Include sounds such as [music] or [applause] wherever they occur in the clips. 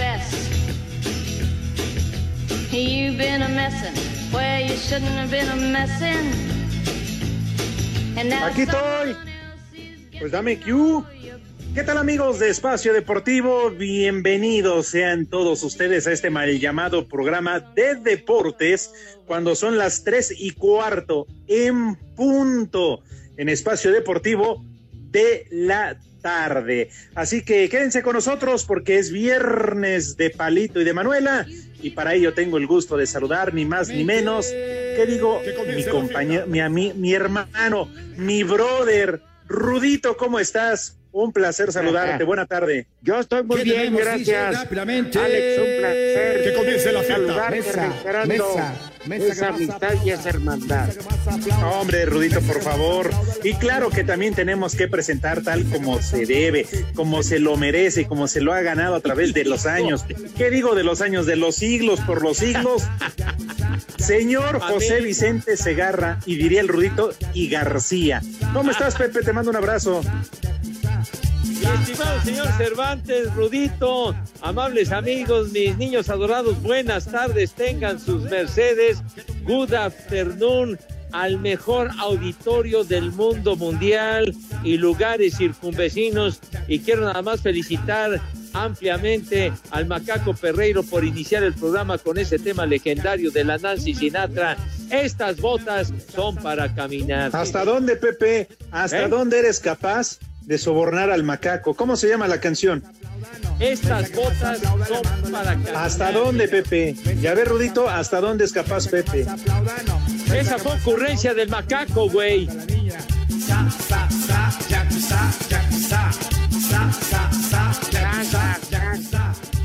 Confess. You've been a messin' where you shouldn't have been a messin'. And now Aquí estoy. Pues dame Q. ¿Qué tal amigos de Espacio Deportivo? Bienvenidos sean todos ustedes a este mal llamado programa de deportes cuando son las tres y cuarto en punto en Espacio Deportivo de la tarde. Así que quédense con nosotros porque es viernes de Palito y de Manuela y para ello tengo el gusto de saludar ni más ni menos que digo mi compañero, mi, ami- mi hermano, mi brother, Rudito, ¿cómo estás? Un placer saludarte. Buena tarde. Yo estoy muy ¿Qué bien, tenemos, gracias. rápidamente? Alex, un placer. Que comience la fiesta. Mesa, mesa, mesa esa amistad y esa hermandad. Hombre, Rudito, por favor. Y claro que también tenemos que presentar tal como se debe, como se lo merece, como se lo ha ganado a través de los años. ¿Qué digo de los años? De los siglos por los siglos. Señor José Vicente Segarra, y diría el Rudito, y García. ¿Cómo estás, Pepe? Te mando un abrazo. Mi estimado señor Cervantes, Rudito, amables amigos, mis niños adorados, buenas tardes, tengan sus mercedes. Good afternoon al mejor auditorio del mundo mundial y lugares circunvecinos. Y quiero nada más felicitar ampliamente al Macaco Perreiro por iniciar el programa con ese tema legendario de la Nancy Sinatra. Estas botas son para caminar. ¿Hasta dónde, Pepe? ¿Hasta ¿Eh? dónde eres capaz de sobornar al macaco? ¿Cómo se llama la canción? Estas botas son para caminar. ¿Hasta dónde, Pepe? Ya ver, Rudito, ¿hasta dónde es capaz, Pepe? Esa fue ocurrencia del macaco, güey.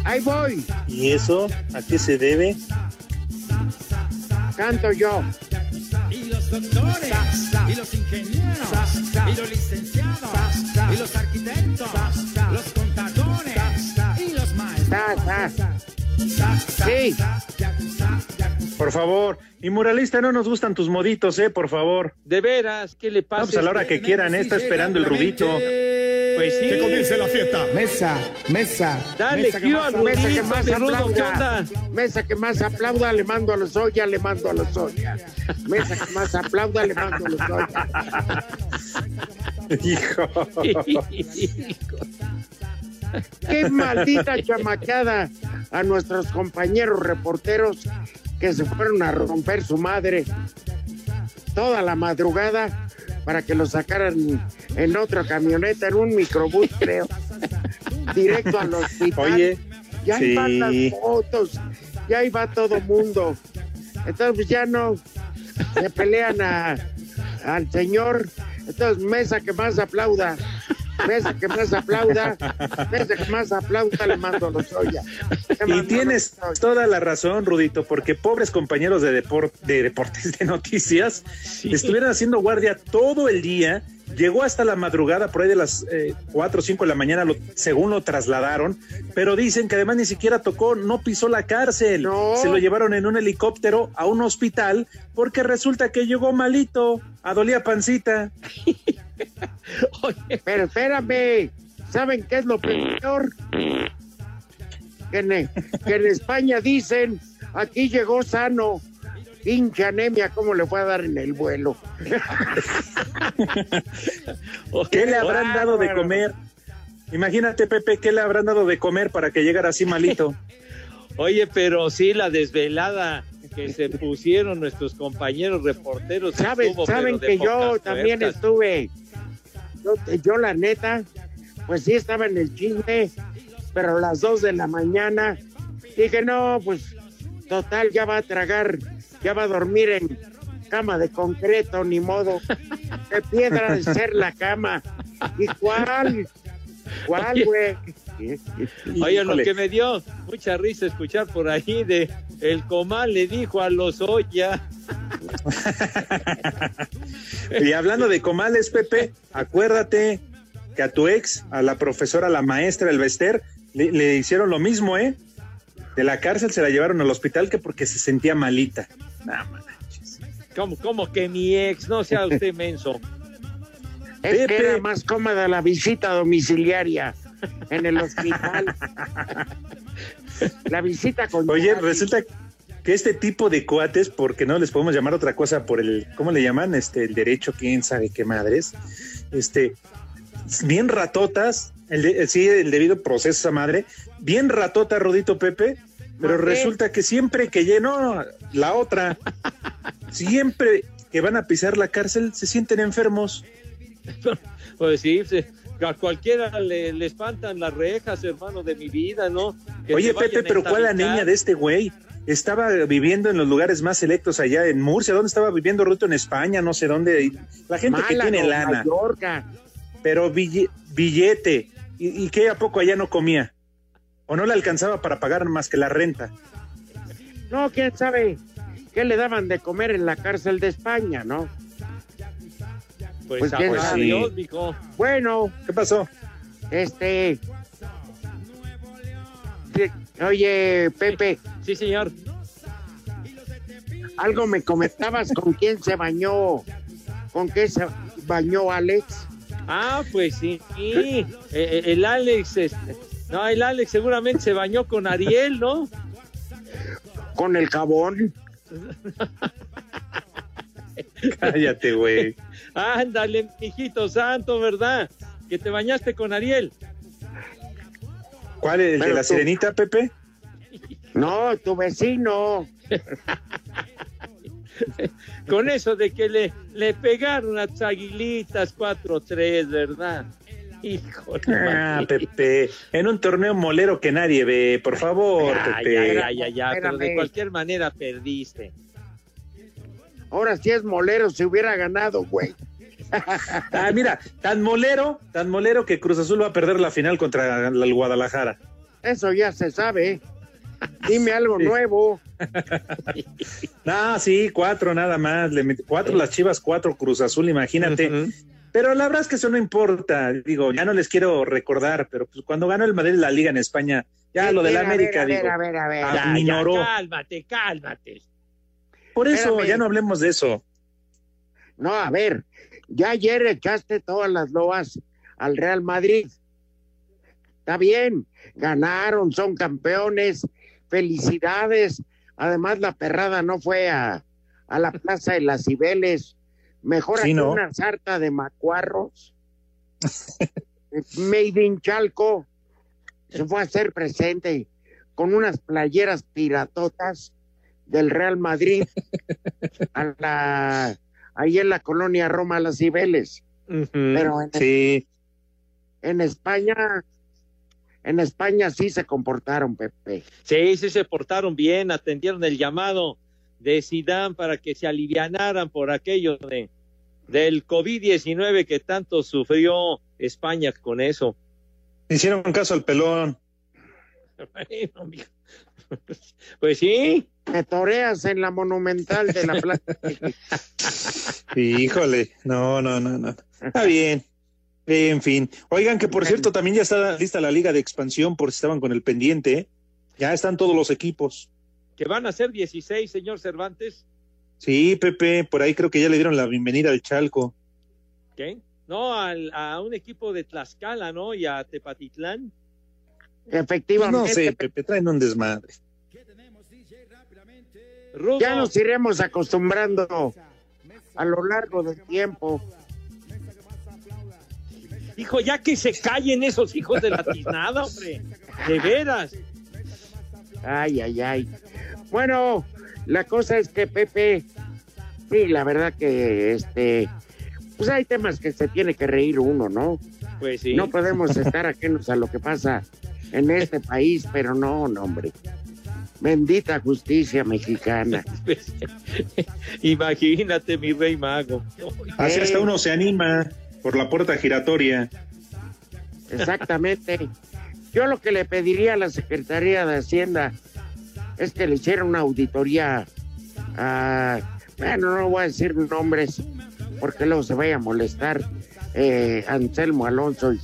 Ahí voy, ¿Y eso a qué se debe? canto yo. Y los doctores, y los ingenieros, y los licenciados, y los arquitectos, los contadores, y los maestros. Sí, Por favor. Y muralista, no nos gustan tus moditos, ¿eh? Por favor. De veras, ¿qué le pasa? No, pues a la hora que quieran, ¿eh? está esperando el Rudito. Pues sí. Que comience la fiesta. Mesa, mesa. Dale, mesa que más mesa que Rudito, más mi Rudo, ¿qué aplauda. onda? Mesa que más aplauda, le mando a los Oya, le mando a los Oya. Mesa que más aplauda, le mando a los Oya. [laughs] Hijo. Qué maldita chamaqueada a nuestros compañeros reporteros que se fueron a romper su madre toda la madrugada para que lo sacaran en otra camioneta, en un microbús, creo, directo al hospital. Oye, ya ahí van las sí. fotos, ya ahí va todo mundo. Entonces pues, ya no se pelean a, al señor. Entonces, mesa que más aplauda, mesa que más aplauda, mesa que más aplauda, le mando a los Oya. Y tienes toda la razón, Rudito, porque pobres compañeros de, depor- de deportes, de noticias, estuvieron haciendo guardia todo el día. Llegó hasta la madrugada, por ahí de las eh, 4 o 5 de la mañana, lo- según lo trasladaron, pero dicen que además ni siquiera tocó, no pisó la cárcel. No. Se lo llevaron en un helicóptero a un hospital porque resulta que llegó malito, a dolía pancita. [laughs] [laughs] Oye, Pero espérame, ¿saben qué es lo peor? Que en, que en España dicen, aquí llegó sano. Pinche anemia, ¿cómo le fue a dar en el vuelo? [laughs] ¿Qué le habrán dado de comer Imagínate, Pepe, ¿qué le habrán dado de comer para que llegara así malito? [laughs] Oye, pero sí, la desvelada que se pusieron nuestros compañeros reporteros. ¿Saben, estuvo, que yo también estuve? Yo, yo, la neta, pues sí estaba en el chisme, pero a las dos de la mañana dije, no, pues total, ya va a tragar, ya va a dormir en cama de concreto, ni modo. De piedra de ser la cama. ¿Y cuál? ¿Cuál, güey? Oye, lo que me dio mucha risa escuchar por ahí de el comal le dijo a los Oya. Y hablando de comales, Pepe, acuérdate que a tu ex, a la profesora, a la maestra, el Bester, le, le hicieron lo mismo, ¿eh? De la cárcel se la llevaron al hospital que porque se sentía malita. Nah, manches. ¿Cómo, cómo que mi ex? No sea usted menso. Es que Pepe. era más cómoda la visita domiciliaria en el hospital. la visita con Oye, resulta que este tipo de cuates, porque no les podemos llamar otra cosa por el, ¿cómo le llaman? Este, el derecho, quién sabe qué madres. Este, bien ratotas, el de- sí, el debido proceso esa madre, bien ratota, Rodito Pepe, pero Madre. resulta que siempre que llenó la otra, siempre que van a pisar la cárcel, se sienten enfermos. [laughs] Pues sí, a cualquiera le, le espantan las rejas, hermano de mi vida, ¿no? Que Oye, Pepe, pero ¿cuál la niña de este güey? Estaba viviendo en los lugares más selectos allá en Murcia. ¿Dónde estaba viviendo Ruto? En España, no sé dónde. La gente que tiene lana, Mallorca. pero bille- billete. ¿Y, ¿Y qué a poco allá no comía? ¿O no le alcanzaba para pagar más que la renta? No, quién sabe qué le daban de comer en la cárcel de España, ¿no? Pues, Pues a quién pues sabe. Dios, mijo. Bueno, ¿Qué pasó? este. Oye, Pepe, Sí, señor. algo me comentabas con quién se bañó, con qué se bañó Alex. Ah, pues sí. sí. Eh, eh, el Alex, este, no, el Alex seguramente se bañó con Ariel, ¿no? Con el jabón. [laughs] Cállate, güey. Ándale, hijito santo, ¿verdad? Que te bañaste con Ariel. ¿Cuál? ¿El de la tú- sirenita, Pepe? No, tu vecino. [laughs] Con eso de que le, le pegaron a aguilitas 4-3, ¿verdad? Híjole. Ah. Pepe. En un torneo molero que nadie ve, por favor, Ya, Pepe. ya, ya, ya, ya, pero de cualquier manera perdiste. Ahora sí es molero, se hubiera ganado, güey. [laughs] Ah, mira, tan molero, tan molero que Cruz Azul va a perder la final contra el Guadalajara. Eso ya se sabe. [laughs] Dime algo nuevo. [laughs] No, sí, cuatro nada más. Le cuatro las Chivas, cuatro Cruz Azul, imagínate. Pero la verdad es que eso no importa. Digo, ya no les quiero recordar, pero pues cuando ganó el Madrid la Liga en España, ya lo de la A ver, América, a ver, digo. a ver, a ver. Ya, ya, minoró. cálmate, cálmate. Por eso, Espérame. ya no hablemos de eso. No, a ver, ya ayer echaste todas las loas al Real Madrid. Está bien, ganaron, son campeones, felicidades. Además, la perrada no fue a, a la Plaza de las Cibeles. Mejor Sí, una sarta de macuarros. [laughs] Made in Chalco se fue a hacer presente con unas playeras piratotas del Real Madrid a la ahí en la colonia Roma Las Cibeles. Pero en, Sí, en España, en España sí se comportaron, Pepe. Sí, sí se portaron bien, atendieron el llamado de Sidán para que se alivianaran por aquello de del COVID-19 que tanto sufrió España con eso. hicieron caso al pelón. [laughs] Bueno. [laughs] Pues sí, Te toreas en la monumental de la [laughs] plaza. Híjole, no, no, no, no. Está bien. En fin. Oigan que por cierto también ya está lista la liga de expansión por si estaban con el pendiente. ¿eh? Ya están todos los equipos. que van a ser 16, señor Cervantes. Sí, Pepe, por ahí creo que ya le dieron la bienvenida al Chalco. ¿Qué? No, al- a un equipo de Tlaxcala, ¿no? Y a Tepatitlán. Pues Efectivamente, no sé, Pepe, traen un desmadre. Ya nos iremos acostumbrando a lo largo del tiempo. Hijo, ya que se callen esos hijos de la tiznada, hombre. De veras. Ay, ay, ay. Bueno, la cosa es que Pepe, sí, la verdad que este, pues hay temas que se tiene que reír uno, ¿no? Pues sí. No podemos estar ajenos a lo que pasa en este país, pero no, no, hombre. Bendita justicia mexicana. [laughs] Imagínate, mi rey mago. Así hasta uno se anima por la puerta giratoria. Exactamente. Yo lo que le pediría a la Secretaría de Hacienda es que le hiciera una auditoría a, bueno, no voy a decir nombres porque luego se vaya a molestar eh, Anselmo Alonso y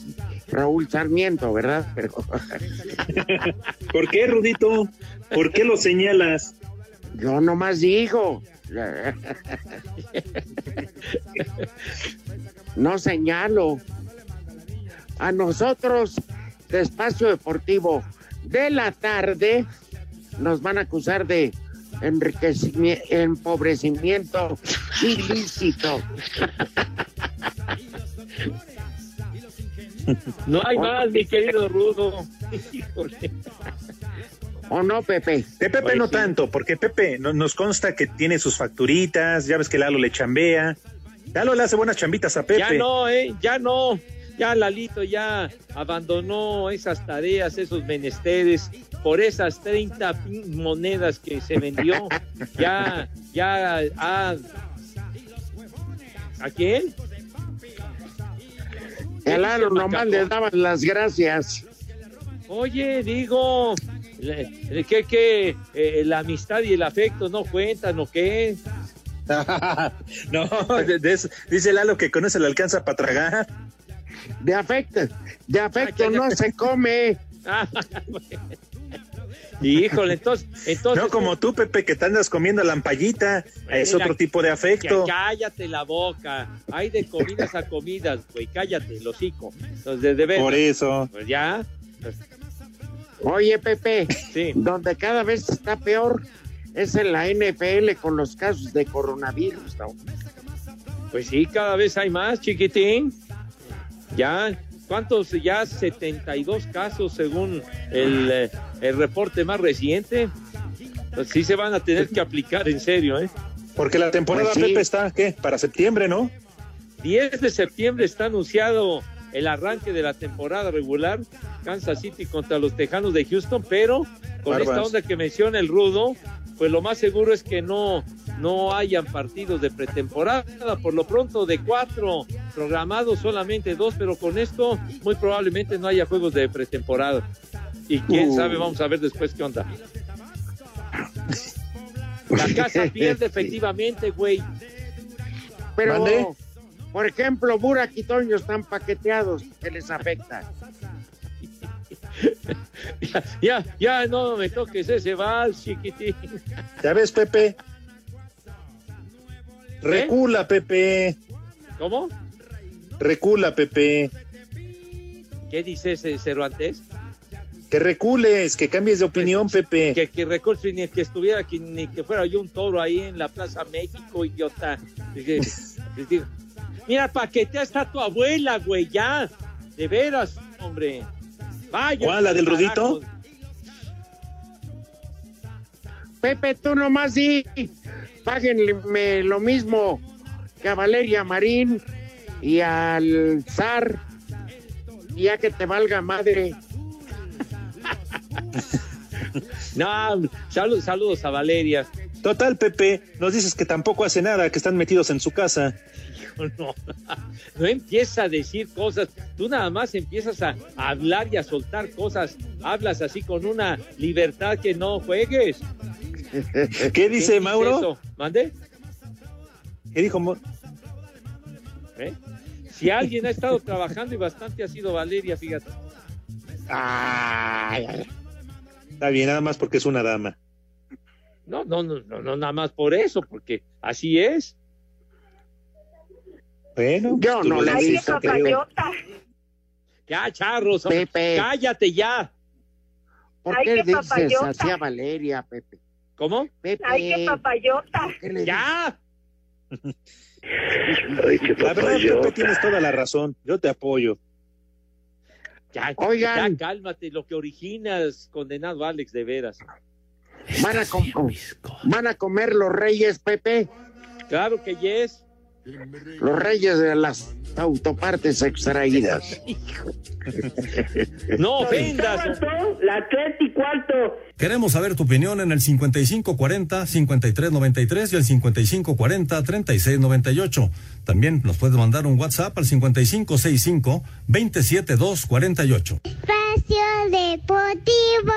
Raúl Sarmiento, ¿verdad? Pero [laughs] ¿Por qué, Rudito? ¿Por qué lo señalas? yo nomás digo. No señalo. A nosotros, de Espacio Deportivo de la tarde, nos van a acusar de enriquecimiento, empobrecimiento ilícito. [laughs] No hay más, mi querido Rudo. [laughs] ¿O no, Pepe? De Pepe Pues no sí. tanto, porque Pepe no- nos consta que tiene sus facturitas, ya ves que Lalo le chambea. Lalo le hace buenas chambitas a Pepe. Ya no, ¿eh? Ya no. Ya Lalito ya abandonó esas tareas, esos menesteres, por esas 30 pin- monedas que se vendió. [laughs] Ya, ya, ah, ¿a quién? Dice nomás le daban las gracias. Oye, digo, ¿qué, qué? Eh, la amistad y el afecto no cuentan o qué? [laughs] no, de- de eso- dice Lalo que con eso le alcanza para tragar. De afecto, de afecto ya. no se come. [laughs] Híjole, entonces, entonces No como tú, Pepe, que te andas comiendo la ampallita. Es otro tipo de afecto. Ya, cállate la boca. Hay de comidas a comidas, güey. Cállate, el hocico. Entonces, de, de veras, Por eso. Pues ya. pues, Oye, Pepe, sí. donde cada vez está peor es en la NFL con los casos de coronavirus. ¿no? Pues sí, cada vez hay más, chiquitín. Ya. ¿Cuántos? Ya 72 casos según el, eh, el reporte más reciente. Pues sí se van a tener que aplicar en serio, ¿eh? Porque la temporada, Pues sí. Pepe, está, ¿qué? Para septiembre, ¿no? 10 de septiembre está anunciado el arranque de la temporada regular, Kansas City contra los Tejanos de Houston, pero con Barbas. esta onda que menciona el Rudo, pues lo más seguro es que no, no hayan partidos de pretemporada. Por lo pronto, de cuatro programados, solamente dos, pero con esto muy probablemente no haya juegos de pretemporada. Y quién Uh. sabe, vamos a ver después qué onda. La casa [laughs] pierde efectivamente, güey. Pero, ¿Mande? por ejemplo, Burak y Toño están paqueteados, que les afecta. [laughs] Ya, ya, ya no me toques ese vals, chiquitín. ¿Ya ves, Pepe? Recula, Pepe. ¿Cómo? Recula, Pepe. ¿Qué dice ese Cervantes? Que recules, que cambies de opinión, Pepe. Que, que recursos ni que estuviera aquí, ni que fuera yo un toro ahí en la Plaza México, idiota. [laughs] Mira, paquetea está tu abuela, güey, ya. De veras, hombre. Vaya. ¿Cuál, la del carajo. Rudito? Pepe, tú nomás di, páguenme lo mismo que a Valeria Marín y al zar, y ya que te valga madre. [laughs] No, saludos, saludos a Valeria. Total, Pepe, nos dices que tampoco hace nada, que están metidos en su casa. No, [laughs] no empieza a decir cosas, tú nada más empiezas a hablar y a soltar cosas, hablas así con una libertad que no juegues. [laughs] ¿Qué dice ¿Quién Mauro? eso? ¿Mande? ¿Qué dijo? Mo- ¿Eh? Si alguien ha estado trabajando y bastante ha sido Valeria, fíjate. Ay, ay, Está bien, nada más porque es una dama. No, no, no, no, no, nada más por eso, porque así es. Bueno, Yo tú no le papayota. Ya, charros, Pepe. cállate ya. ¿Por Ay, qué qué dices papayota. así a Valeria, Pepe? ¿Cómo? Pepe, Ay, qué papayota. ¿qué le Ya. La verdad, Pepe, tienes toda la razón. Yo te apoyo. Ya, Oigan. ya cálmate, lo que originas, condenado Alex, de veras. Van a, com- van a comer los reyes, Pepe, Claro que yes. Los reyes de las autopartes extraídas. No [laughs] ofendas. La tres y cuarto. Queremos saber tu opinión en el 5540-5393 y el 5540-3698. También nos puedes mandar un WhatsApp al 5565-27248. Espacio Deportivo.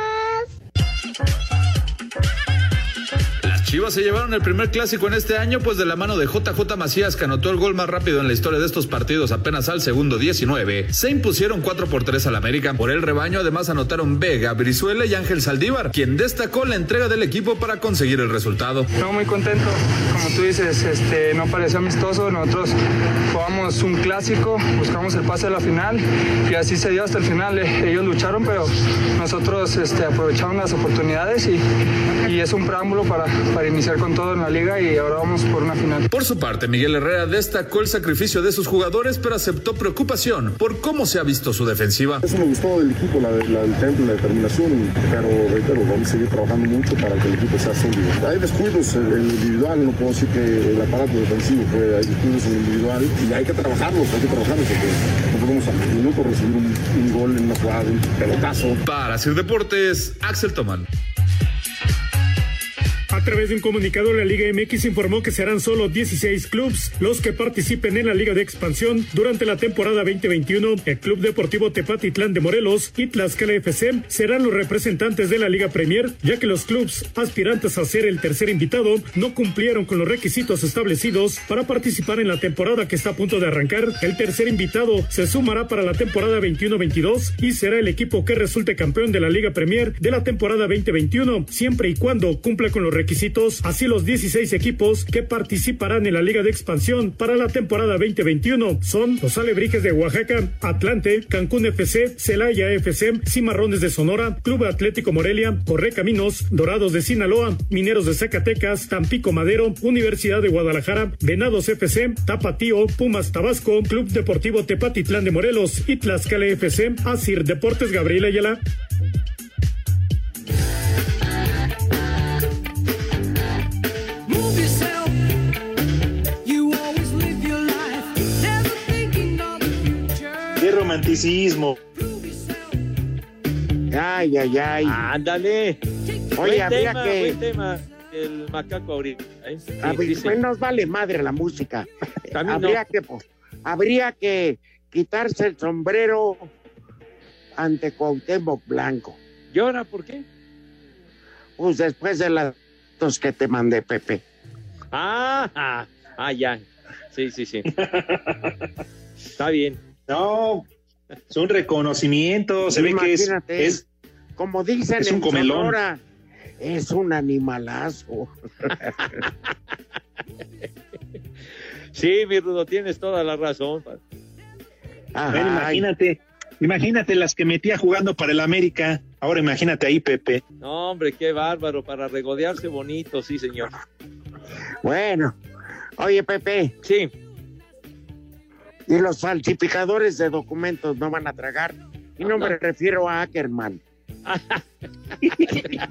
Chivas se llevaron el primer clásico en este año, pues de la mano de JJ Macías, que anotó el gol más rápido en la historia de estos partidos apenas al segundo 19, se impusieron 4 por 3 al América. Por el rebaño además anotaron Vega, Brizuela y Ángel Saldívar, quien destacó la entrega del equipo para conseguir el resultado. No, muy contento. Como tú dices, este, no pareció amistoso. Nosotros jugamos un clásico, buscamos el pase a la final y así se dio hasta el final. Ellos lucharon, pero nosotros este, aprovechamos las oportunidades y, y es un preámbulo para iniciar con todo en la liga y ahora vamos por una final. Por su parte, Miguel Herrera destacó el sacrificio de sus jugadores, pero aceptó preocupación por cómo se ha visto su defensiva. Eso me gustó del equipo, la, la, el temple, la determinación, pero reitero, vamos a seguir trabajando mucho para que el equipo sea sólido. Hay descuidos en el individual, no puedo decir que el aparato defensivo fue, hay descuidos en el individual y hay que trabajarlos, hay que trabajarlos porque no podemos al minuto recibir un, un gol en una jugada, un pelotazo. Para Sir Deportes, Axel Tomán. A través de un comunicado, la Liga MX informó que serán solo 16 clubes los que participen en la Liga de Expansión durante la temporada 2021. El Club Deportivo Tepatitlán de Morelos y Tlaxcala FC serán los representantes de la Liga Premier, ya que los clubes aspirantes a ser el tercer invitado no cumplieron con los requisitos establecidos para participar en la temporada que está a punto de arrancar. El tercer invitado se sumará para la temporada 21-22 y será el equipo que resulte campeón de la Liga Premier de la temporada 2021, siempre y cuando cumpla con los requisitos. Así los 16 equipos que participarán en la Liga de Expansión para la temporada 2021 son los Alebrijes de Oaxaca, Atlante, Cancún FC, Celaya FC, Cimarrones de Sonora, Club Atlético Morelia, Correcaminos, Dorados de Sinaloa, Mineros de Zacatecas, Tampico Madero, Universidad de Guadalajara, Venados FC, Tapatío, Pumas Tabasco, Club Deportivo Tepatitlán de Morelos y Tlaxcala FC, Asir Deportes Gabriela Ayala. Romanticismo. Ay, ay, ay. Ándale. Oye, buen habría tema, que- buen tema. El macaco ahorita. ¿eh? Sí, A ver, dice. pues nos vale madre la música. A mí no. habría que pues, habría que quitarse el sombrero ante Cuauhtémoc Blanco. ¿Y ahora por qué? Pues después de las dos que te mandé, Pepe. Ah, ah, ah, ya. Sí, sí, sí. [laughs] Está bien. No, es un reconocimiento, se ve que es, como dicen es un en comelón. Sonora, es un animalazo. Sí, mi Rudo, tienes toda la razón. Imagínate, imagínate las que metía jugando para el América. Ahora imagínate ahí, Pepe. No, hombre, qué bárbaro, para regodearse bonito, sí, señor. Bueno, oye, Pepe. Sí. Y los falsificadores de documentos no van a tragar. Y no me refiero a Ackerman. [laughs]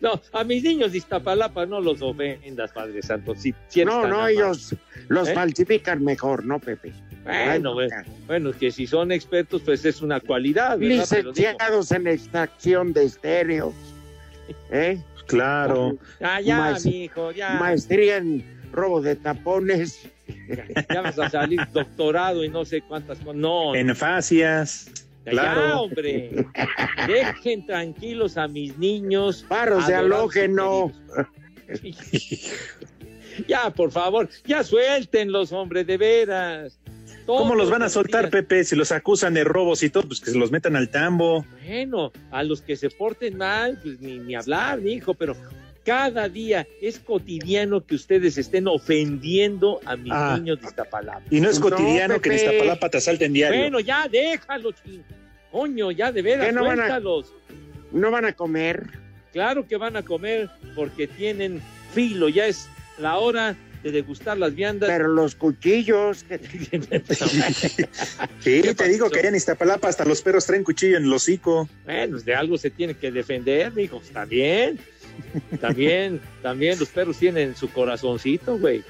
No, a mis niños de Iztapalapa no los ofendas, Padre Santo. Si, si No, no, ellos los ¿Eh? falsifican mejor, ¿no, Pepe? Bueno, bueno, bueno, que si son expertos, pues es una cualidad, ¿verdad? Licenciados en extracción de estéreos. ¿Eh? [laughs] Claro. Ah, ya, Maes- mijo, ya. Maestría en robo de tapones. Ya vas a salir doctorado y no sé cuántas cosas. No, En fascias. Ya, Claro. hombre. Dejen tranquilos a mis niños. Paros de halógeno. Ya, por favor, ya suéltenlos, hombre, de veras. ¿Cómo los van a soltar, días. Pepe? Si los acusan de robos y todo, pues que se los metan al tambo. Bueno, a los que se porten mal, pues ni, ni hablar, hijo, pero cada día es cotidiano que ustedes estén ofendiendo a mis Ah. niños de Iztapalapa. Y no es cotidiano que en. Iztapalapa te asalten diario. Bueno, ya déjalo, ching. Coño, ya de veras, ¿Qué no van a-. No van a comer. Claro que van a comer porque tienen filo, ya es la hora de degustar las viandas. Pero los cuchillos. [laughs] Sí, te digo que allá en Iztapalapa hasta los perros traen cuchillo en el hocico. Bueno, de algo se tiene que defender, mijo. Está bien. También, también los perros tienen su corazoncito, güey.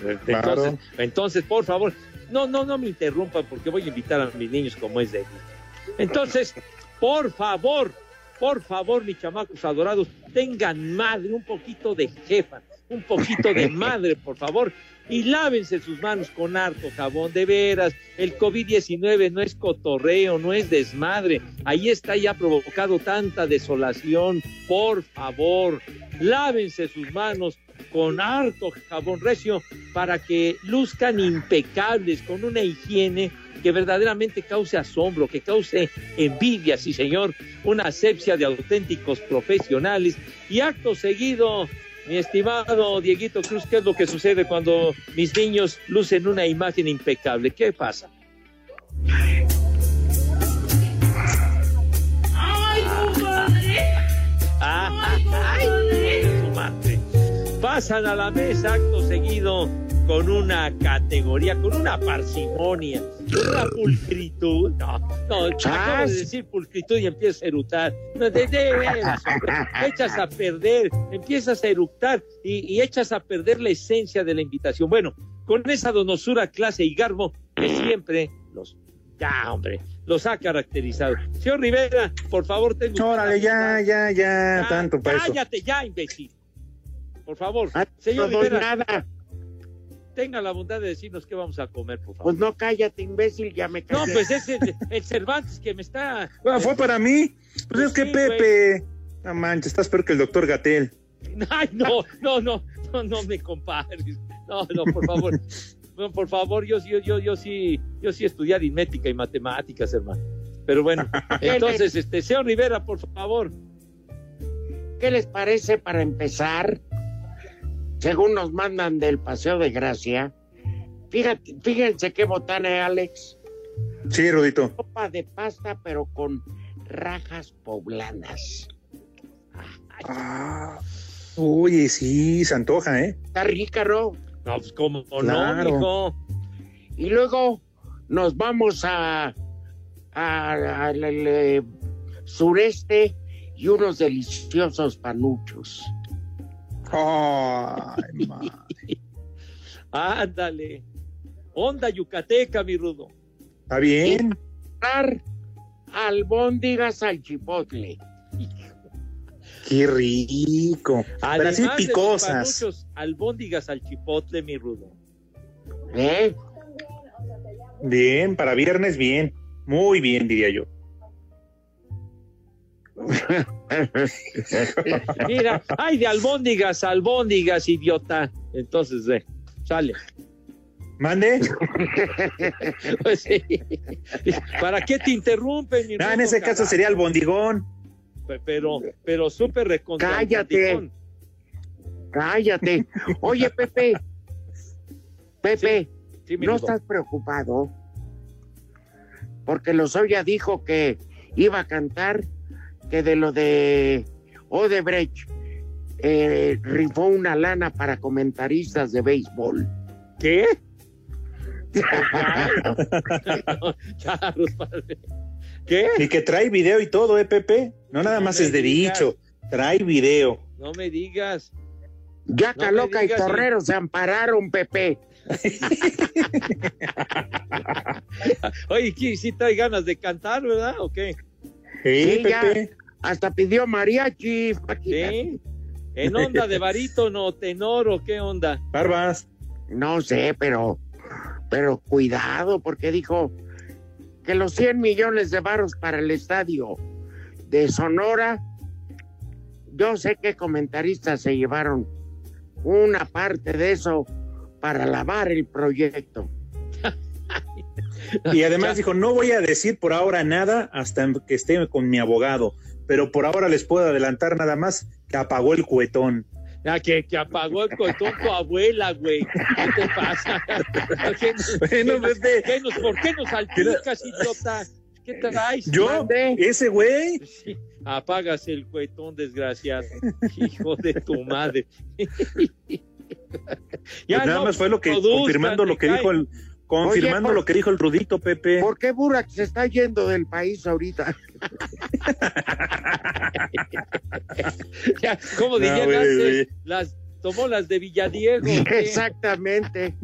Entonces, Claro. entonces, por favor, no, no, no me interrumpan porque voy a invitar a mis niños como es de. Entonces, por favor, por favor, mis chamacos adorados, tengan madre, un poquito de jefa, un poquito de [laughs] madre, por favor, y lávense sus manos con harto jabón, de veras. El COVID-19 no es cotorreo, no es desmadre. Ahí está ya provocado tanta desolación. Por favor, lávense sus manos con harto jabón recio para que luzcan impecables, con una higiene que verdaderamente cause asombro, que cause envidia, sí señor, una asepsia de auténticos profesionales. Y acto seguido, mi estimado Dieguito Cruz, ¿qué es lo que sucede cuando mis niños lucen una imagen impecable? ¿Qué pasa? Ah, ay, su madre. Pasan a la mesa acto seguido con una categoría, con una parsimonia, con una pulcritud. No, no, acabo de decir pulcritud y empiezas a eructar. No, de, de veras, hombre. echas a perder, empiezas a eructar y, y echas a perder la esencia de la invitación. Bueno, con esa donosura, clase y garbo que siempre los ya, hombre, los ha caracterizado. Señor Rivera, por favor, tengo. Órale, ya, ya, ya, tanto para eso. Cállate ya, imbécil. Por favor, Ah, señor no Rivera, nada. tenga la bondad de decirnos qué vamos a comer, por favor. Pues no, cállate, imbécil, ya me No, callé. pues ese es el Cervantes que me está. Ah, fue para mí. Pues es que sí, Pepe. No manches, estás peor que el doctor Gatel. Ay, no, no, no, no, no me compares. No, no, por favor. No, por favor, yo, yo, yo, yo sí, yo sí estudié aritmética y matemáticas, hermano. Pero bueno, [laughs] entonces, este, señor Rivera, por favor. ¿Qué les parece para empezar? Según nos mandan del Paseo de Gracia, fíjate, fíjense qué botana, eh, Alex. Sí, Rudito. Sopa de pasta, pero con rajas poblanas. Ah, oye, sí, se antoja, ¿eh? Está rica, ¿no? No, pues cómo no, Claro. mijo. Y luego nos vamos a, al, eh, sureste y unos deliciosos panuchos. Ay, [laughs] ma. Ándale. Onda yucateca, mi rudo. Está bien. Dar albóndigas al chipotle. Qué rico. Pero así Además de picosas. panuchos, albóndigas al chipotle, mi rudo. ¿Eh? Bien, para viernes, bien. Muy bien, diría yo. [laughs] [laughs] Mira, ay, de albóndigas, albóndigas, idiota. Entonces, ve, sale. ¿Mande? [laughs] Pues sí. ¿Para qué te interrumpen, mi No, en ese caso sería el bondigón. Pe- Pero, pero súper recontra. Cállate. Cállate. Oye, Pepe. Pepe, Sí, ¿no estás preocupado? Porque Lozoya dijo que iba a cantar que de lo de Odebrecht eh, rifó una lana para comentaristas de béisbol. ¿Qué? Padre. ¿Qué? Y que trae video y todo, ¿eh, Pepe? No nada No más es de digas. dicho. Trae video. No me digas. Yaca No Loca y digas. Torrero se ampararon, Pepe. [laughs] Oye. ¿sí trae ganas de cantar, verdad? ¿O qué? Sí, Sí, ya. Pepe. Hasta pidió mariachi. ¿Sí? ¿En onda de barítono, tenor o qué onda? Barbas. No sé, pero, pero cuidado, porque dijo que los 100 millones de varos para el estadio de Sonora, yo sé que comentaristas se llevaron una parte de eso para lavar el proyecto. [laughs] Y además dijo, no voy a decir por ahora nada hasta que esté con mi abogado, pero por ahora les puedo adelantar nada más que apagó el cuetón. Ya que, que apagó el cohetón tu abuela, güey. ¿Qué te pasa? [laughs] ¿Qué Bueno, qué nos- Pepe. qué nos- ¿Por qué nos salpicas, idiota? ¿Qué traes? ¿Yo? ¿Ese güey? Sí, apagas el cuetón, desgraciado. Hijo de tu madre. [laughs] Pues nada más fue lo que, confirmando lo que dijo el, confirmando Oye, lo que dijo el Rudito, Pepe. ¿Por qué Burak se está yendo del país ahorita? Ya, como No, dirían antes, las tomó las de Villadiego. Exactamente.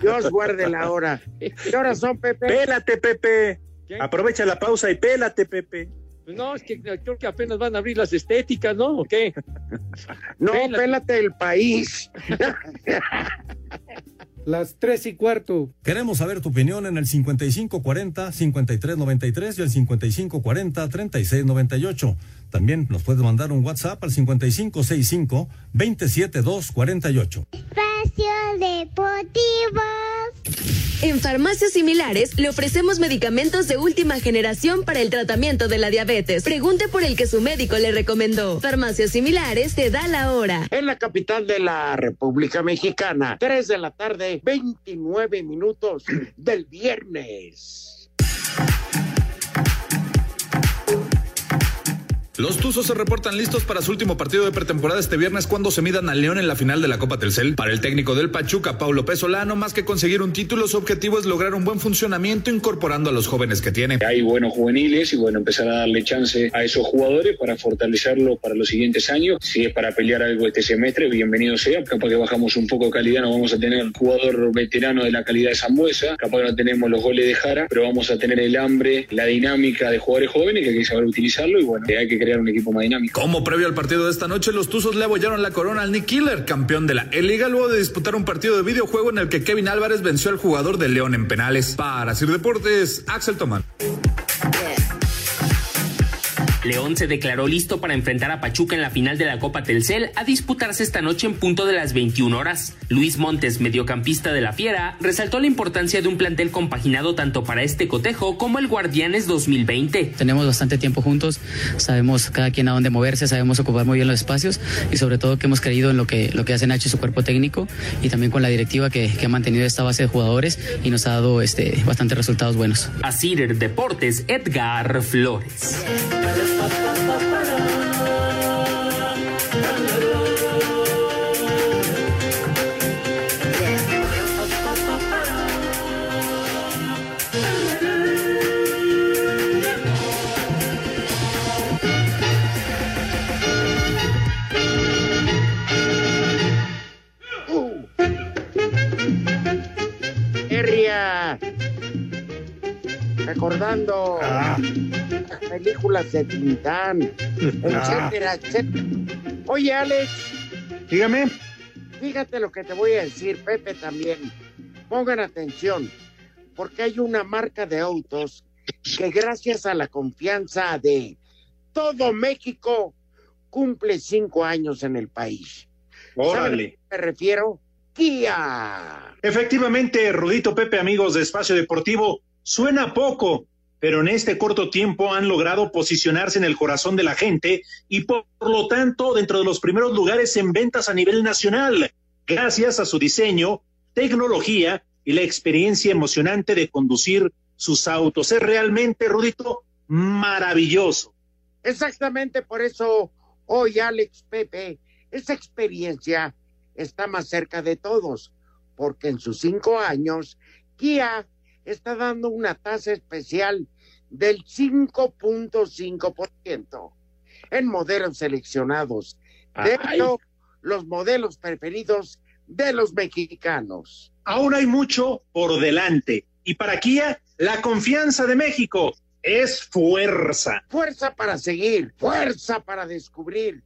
Dios guarde la hora. ¿Qué horas son, Pepe? Pélate, Pepe. ¿Qué? Aprovecha la pausa y pélate, Pepe. Pues no, es que creo que apenas van a abrir las estéticas, ¿no? ¿O qué? No, Pélate. pélate el país. Las tres y cuarto. Queremos saber tu opinión en el 5540-5393 y el 5540-3698. También nos puedes mandar un WhatsApp al 5565-27248. Espacio Deportivo. En farmacias similares le ofrecemos medicamentos de última generación para el tratamiento de la diabetes. Pregunte por el que su médico le recomendó. Farmacias similares te da la hora. En la capital de la República Mexicana, 3 de la tarde, 29 minutos del viernes. Los Tuzos se reportan listos para su último partido de pretemporada este viernes cuando se midan al León en la final de la Copa Telcel. Para el técnico del Pachuca, Paulo Pesolano, más que conseguir un título, su objetivo es lograr un buen funcionamiento incorporando a los jóvenes que tiene. Hay buenos juveniles y bueno, empezar a darle chance a esos jugadores para fortalecerlos para los siguientes años. Si es para pelear algo este semestre, bienvenido sea. Capaz que bajamos un poco de calidad, no vamos a tener jugador veterano de la calidad de Zambuesa, capaz que no tenemos los goles de Jara, pero vamos a tener el hambre, la dinámica de jugadores jóvenes que hay que saber utilizarlo y bueno, hay que crear un equipo más dinámico. Como previo al partido de esta noche, los Tuzos le abollaron la corona al Nick Killer, campeón de la E-Liga, luego de disputar un partido de videojuego en el que Kevin Álvarez venció al jugador de León en penales. Para Sir Deportes, Axel Tomán. León se declaró listo para enfrentar a Pachuca en la final de la Copa Telcel a disputarse esta noche en punto de las 21 horas. Luis Montes, mediocampista de la Fiera, resaltó la importancia de un plantel compaginado tanto para este cotejo como el Guardianes 2020. Tenemos bastante tiempo juntos, sabemos cada quien a dónde moverse, sabemos ocupar muy bien los espacios y sobre todo que hemos creído en lo que, lo que hace Nacho y su cuerpo técnico y también con la directiva que, que ha mantenido esta base de jugadores y nos ha dado este, bastantes resultados buenos. A Cider Deportes, Edgar Flores. area. Recordando las películas de Tintán, etcétera, etcétera. Oye, Alex. Dígame. Fíjate lo que te voy a decir, Pepe también. Pongan atención, porque hay una marca de autos que gracias a la confianza de todo México cumple cinco años en el país. ¿Saben a Órale. me refiero? Kia. Efectivamente, Rudito Pepe, amigos de Espacio Deportivo, suena poco, pero en este corto tiempo han logrado posicionarse en el corazón de la gente y por lo tanto dentro de los primeros lugares en ventas a nivel nacional, gracias a su diseño, tecnología y la experiencia emocionante de conducir sus autos. Es realmente, Rudito, maravilloso. Exactamente por eso hoy Alex Pepe, esa experiencia está más cerca de todos, porque en sus cinco años Kia está dando una tasa especial del 5.5% en modelos seleccionados. De hecho, los modelos preferidos de los mexicanos. Aún hay mucho por delante. Y para Kia, la confianza de México es fuerza. Fuerza para seguir, fuerza para descubrir,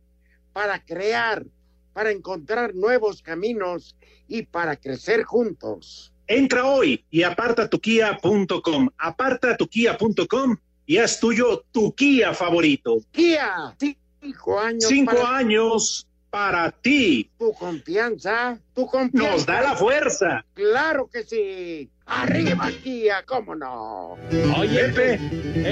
para crear, para encontrar nuevos caminos y para crecer juntos. Entra hoy y aparta tu Kia.com. Aparta tu Kia.com y haz tuyo tu Kia favorito. Kia, cinco años. Cinco para años para ti. Tu confianza, tu confianza. Nos da la fuerza. Claro que sí. Arriba, Kia, cómo no. Oye, Pepe,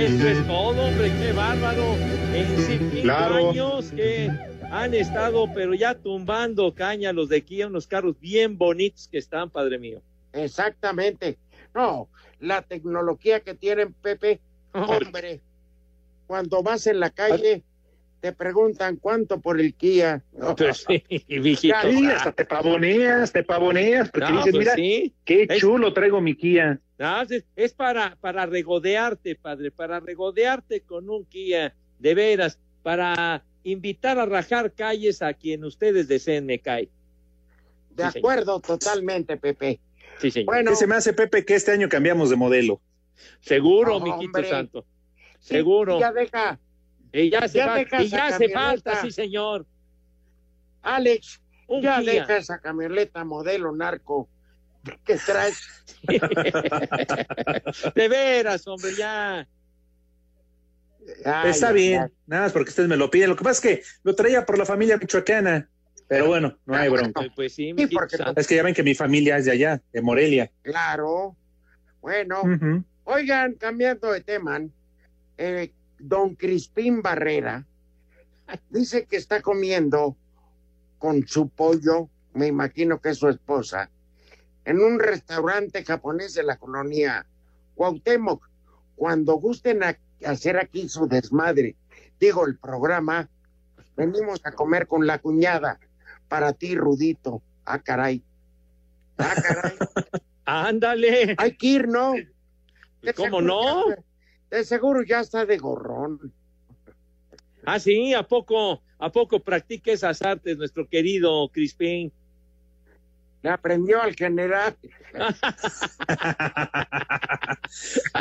eso es todo, hombre, qué bárbaro. En cinco Claro. años que han estado, pero ya tumbando caña los de Kia, unos carros bien bonitos que están, padre mío. Exactamente. No, la tecnología que tienen, Pepe, hombre, cuando vas en la calle, te preguntan cuánto por el Kia. Pues [laughs] sí, viejito. Sí, hasta te pavoneas, te pavoneas, porque No, dices, pues mira, sí. qué Es- chulo traigo mi Kia. No, es, es para, para regodearte, padre, para regodearte con un Kia, de veras, para invitar a rajar calles a quien ustedes deseen, me cae. De acuerdo, totalmente, Pepe. Sí, señor. Bueno. ¿Qué se me hace, Pepe, que este año cambiamos de modelo? Seguro, No, mijito hombre. santo. Sí, Seguro. Ya deja. Y ya se, ya va- deja y esa ya hace camioneta. falta, sí, señor. Alex, Un ya Kia. deja esa camioneta modelo narco que traes. [laughs] De veras, hombre, ya. Ay, Está bien, nada más porque ustedes me lo piden. Lo que pasa es que lo traía por la familia michoacana, pero bueno, no hay bronca. Pues, pues sí, Sí, porque-. Es que ya ven que mi familia es de allá, de Morelia. Claro. Bueno, oigan, cambiando de tema, eh, don Crispín Barrera dice que está comiendo con su pollo, me imagino que es su esposa, en un restaurante japonés de la colonia Cuauhtémoc. Cuando gusten a- hacer aquí su desmadre, digo el programa, venimos a comer con la cuñada para ti, Rudito. Ah, caray. Ah, caray. [laughs] Ándale. Hay que ir, ¿no? De ¿Cómo seguro no? ya- de seguro ya está de gorrón. Ah, sí, ¿a poco, a poco practica esas artes nuestro querido Crispín? Le aprendió al general.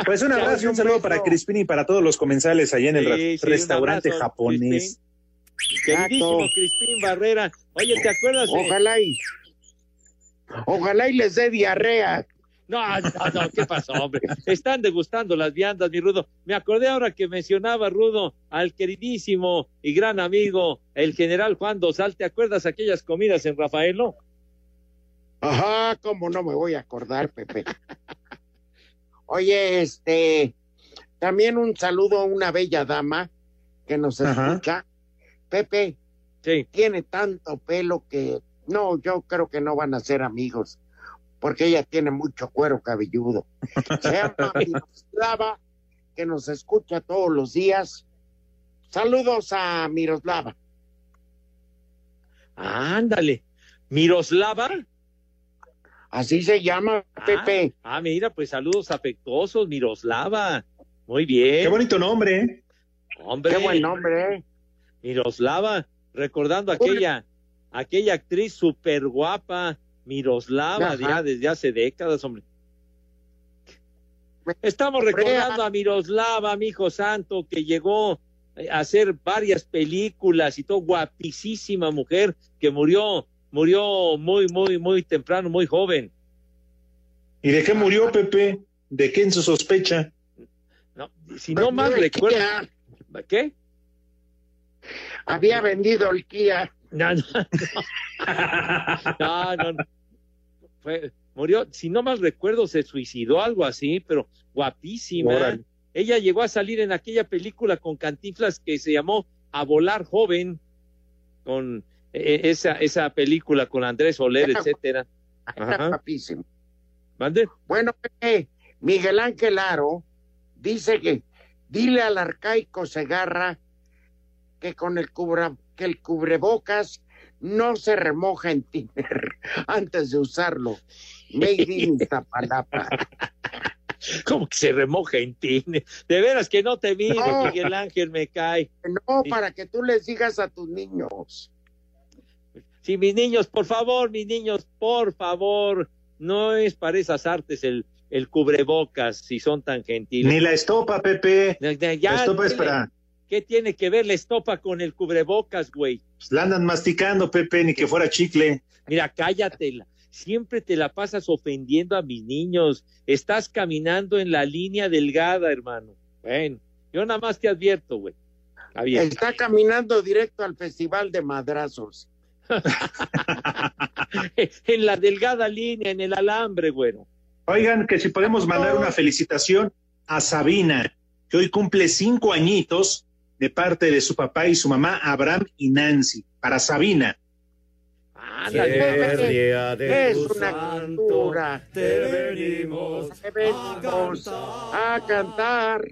Pues un [laughs] abrazo y un saludo para Crispín y para todos los comensales allá en el Sí, sí, restaurante abrazo, japonés. Queridísimo. Crispín Barrera. Oye, ¿te acuerdas? de- Ojalá y ojalá y les dé diarrea. No, no, no, ¿qué pasó, hombre? Están degustando las viandas, mi Rudo. Me acordé ahora que mencionaba, Rudo, al queridísimo y gran amigo, el general Juan Dosal. ¿Te acuerdas aquellas comidas en Rafaelo? Ajá, cómo no me voy a acordar, Pepe. Oye, este, también un saludo a una bella dama que nos Ajá. Pepe, Sí. tiene tanto pelo que no, yo creo que no van a ser amigos, porque ella tiene mucho cuero cabelludo. Se [laughs] llama Miroslava, que nos escucha todos los días. Saludos a Miroslava. Ándale. Miroslava. Así se llama, Pepe. Ah, mira, pues saludos afectuosos, Miroslava. Muy bien. Qué bonito nombre, ¿eh? Hombre. Qué buen nombre, ¿eh? Miroslava, recordando aquella, aquella actriz súper guapa, Miroslava, Ajá. ya desde hace décadas, hombre. Estamos recordando a Miroslava, mi hijo santo, que llegó a hacer varias películas y todo, guapísima mujer, que murió, murió muy, muy, muy temprano, muy joven. ¿Y de qué murió Pepe? ¿De qué en su sospecha? No, si no mal Vendió el recuerdo. ¿Qué? Había vendido el Kia. No, no, [laughs] no. No, no. Fue, murió, si no mal recuerdo, se suicidó, algo así, pero guapísima. Ella llegó a salir en aquella película con Cantinflas que se llamó A Volar Joven, con eh, esa, esa película con Andrés Soler, Era- etcétera. Era guapísimo. ¿Mande? Bueno, Pepe, Miguel Ángel Aro dice que dile al arcaico Segarra que con el cubra, que el cubrebocas no se remoja en tiner [laughs] antes de usarlo. Made in Iztapalapa. [laughs] Como que se remoja en ti. De veras que no te miro, No. Miguel Ángel, me cae. No, para que tú les digas a tus niños. Sí, mis niños, por favor, mis niños, por favor, no es para esas artes el, el cubrebocas, si son tan gentiles. Ni la estopa, Pepe. Ya, La estopa es ¿qué- para... ¿Qué tiene que ver la estopa con el cubrebocas, güey? pues, la andan masticando, Pepe, ni que fuera chicle. Mira, cállatela. Siempre te la pasas ofendiendo a mis niños. Estás caminando en la línea delgada, hermano. Bueno, yo nada más te advierto, güey. Está bien. Está caminando directo al Festival de Madrazos. [laughs] en la delgada línea, en el alambre, güero. Oigan, que si podemos mandar una felicitación a Sabina, que hoy cumple cinco añitos de parte de su papá y su mamá, Abraham y Nancy, para Sabina. Ándale. Es una cultura. te venimos Te venimos a cantar.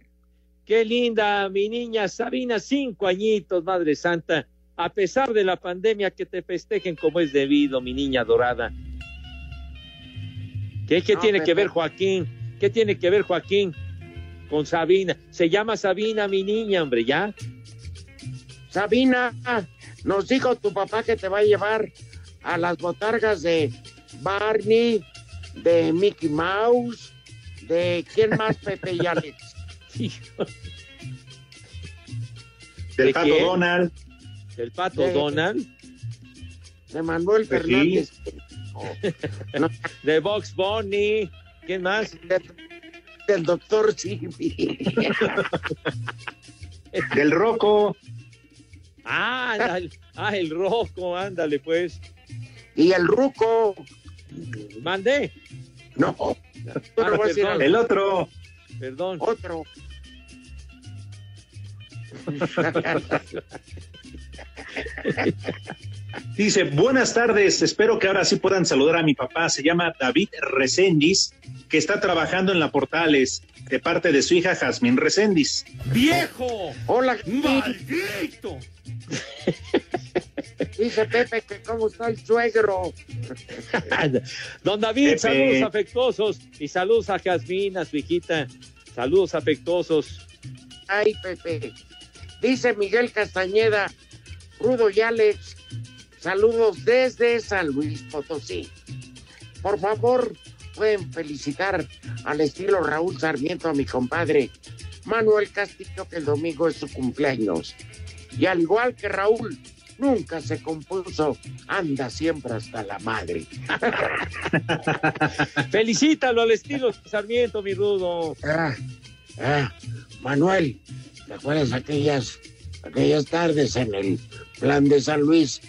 Qué linda, mi niña Sabina, cinco añitos, Madre Santa. A pesar de la pandemia, que te festejen como es debido, mi niña dorada. ¿Qué, qué No, tiene que ver Joaquín? ¿Qué tiene que ver Joaquín con Sabina? Se llama Sabina, mi niña, hombre, ¿ya? Sabina, nos dijo tu papá que te va a llevar a las botargas de Barney, de Mickey Mouse, de quién más, Pepe y Alex. [laughs] Del ¿De pato quién? Donald. ¿Del pato De- Donald? De Manuel Pues sí. Fernández. [laughs] No, ¿De Box Bunny? ¿Quién más? Del doctor Silvi. Del Roco. Ah, ándale. ah, el rojo, ándale pues. y el Ruco. Mandé. No, Ah, no perdón, El otro. perdón. otro. Dice, buenas tardes, espero que ahora sí puedan saludar a mi papá. Se llama David Recendis, que está trabajando en la Portales de parte de su hija Jazmín Recendis. ¡Viejo! Hola, ¡Maldito! [laughs] dice Pepe que cómo está el suegro. [laughs] Don David, Pepe. saludos afectuosos y saludos a Jazmín, a su hijita. Saludos afectuosos. Ay, Pepe. Dice Miguel Castañeda, Rudo y Alex, saludos desde San Luis Potosí. Por favor, pueden felicitar al estilo Raúl Sarmiento a mi compadre Manuel Castillo, que el domingo es su cumpleaños. Y al igual que Raúl, nunca se compuso, anda siempre hasta la madre. [laughs] Felicítalo al estilo Sarmiento, mi rudo. Ah, ah, Manuel, ¿te acuerdas aquellas, aquellas tardes en el plan de San Luis?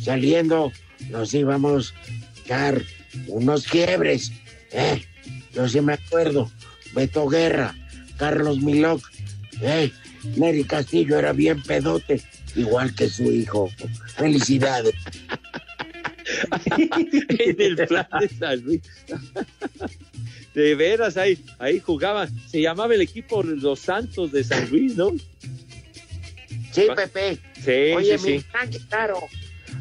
Saliendo, nos íbamos a echar unos quiebres. ¿eh? Yo sí me acuerdo. Beto Guerra, Carlos Miloc, ¿eh? Neri Castillo era bien pedote, igual que su hijo. Felicidades. [laughs] en el plan de San Luis. De veras, ahí, ahí jugaban. Se llamaba el equipo Los Santos de San Luis, ¿no? Sí, Pepe. Sí, Oye, sí, mi sí. claro,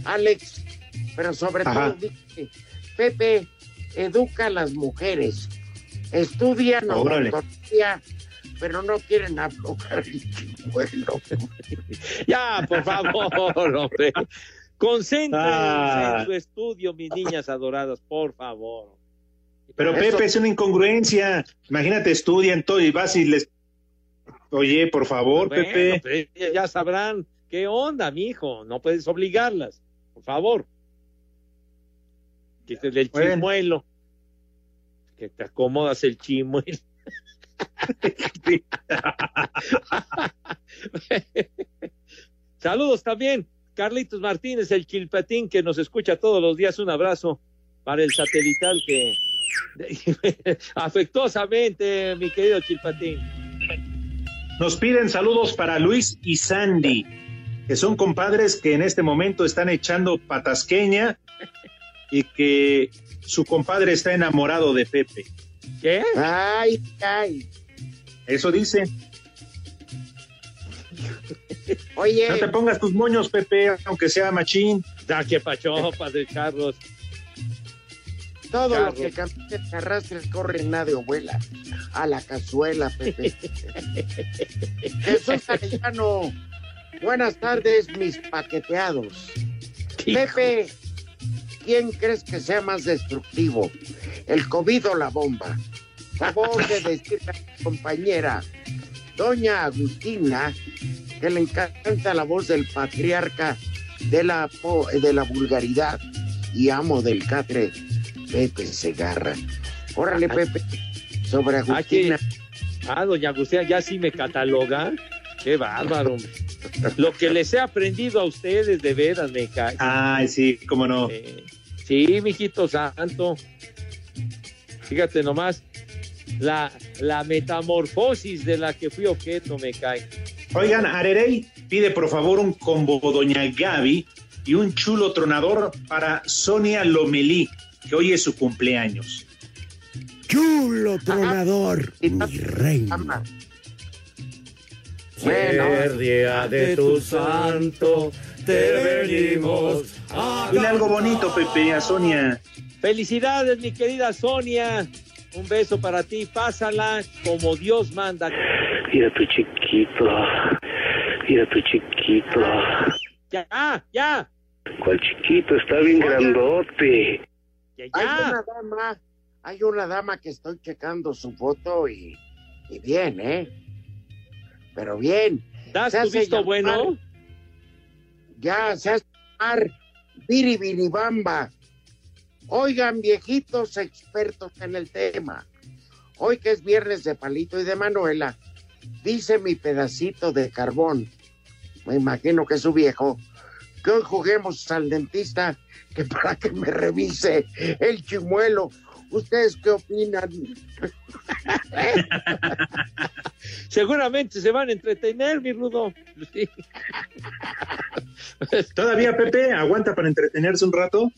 Alex, pero sobre Ajá. todo, dice, Pepe, educa a las mujeres, estudian odontología, pero no quieren aflojar el chimuelo. [laughs] Ya, por favor, hombre. Concéntrense Ah. en su estudio, mis niñas adoradas, por favor. Pero Eso- Pepe, es una incongruencia. Imagínate, estudian todo y vas y les... Oye, por favor, Bueno, Pepe. pues, ellas ya sabrán qué onda, mi hijo. No puedes obligarlas, por favor. Que te del Bueno. chimuelo. Que te acomodas el chimuelo. [laughs] Saludos también, Carlitos Martínez, el chilpatín que nos escucha todos los días. Un abrazo para el satelital que [laughs] afectuosamente, mi querido chilpatín. Nos piden saludos para Luis y Sandy, que son compadres que en este momento están echando patasqueña y que su compadre está enamorado de Pepe. ¿Qué? Ay, ay. Eso dice. [laughs] Oye, No te pongas tus moños, Pepe, aunque sea machín. Ya que pacho, padre Carlos. todo lo que camine te arrastre corre nada de abuela. A la cazuela, Pepe. [laughs] Jesús Arellano, buenas tardes, mis paqueteados. Pepe, ¿quién crees que sea más destructivo? ¿El COVID o la bomba? Favor de decirle a mi compañera, doña Agustina, que le encanta la voz del patriarca de la, po- de la vulgaridad y amo del catre, Pepe Segarra. Órale, Pepe, sobre Agustina. Ah, doña Agustina, ya sí me cataloga. Qué bárbaro. hombre. Lo que les he aprendido a ustedes, de veras, me cae. Ay, sí, cómo no. Eh, sí, mijito santo. Fíjate nomás, la, la metamorfosis de la que fui objeto me cae. Oigan, Arerey pide por favor un combo Doña Gaby y un chulo tronador para Sonia Lomelí, que hoy es su cumpleaños. Chulo tronador, mi reina. Bueno, día de tu santo, te venimos a Dile algo bonito, Pepe, a Sonia. Felicidades, mi querida Sonia. Un beso para ti. Pásala como Dios manda. Mira tu chiquito. Mira tu chiquito. Ya, ya. ¿Cuál chiquito? Está bien grandote. Hay una dama, hay una dama que estoy checando su foto y, y bien, ¿eh? Pero bien. ¿Das tu visto llamar- bueno? Ya, se hace llamar Biribiribamba. Oigan, viejitos expertos en el tema. Hoy que es viernes de Palito y de Manuela, dice mi pedacito de carbón, me imagino que es su viejo, que hoy juguemos al dentista que para que me revise el chimuelo. ¿Ustedes qué opinan? [laughs] Seguramente se van a entretener, mi Rudo. Sí. [laughs] [laughs] Todavía, Pepe, aguanta para entretenerse un rato.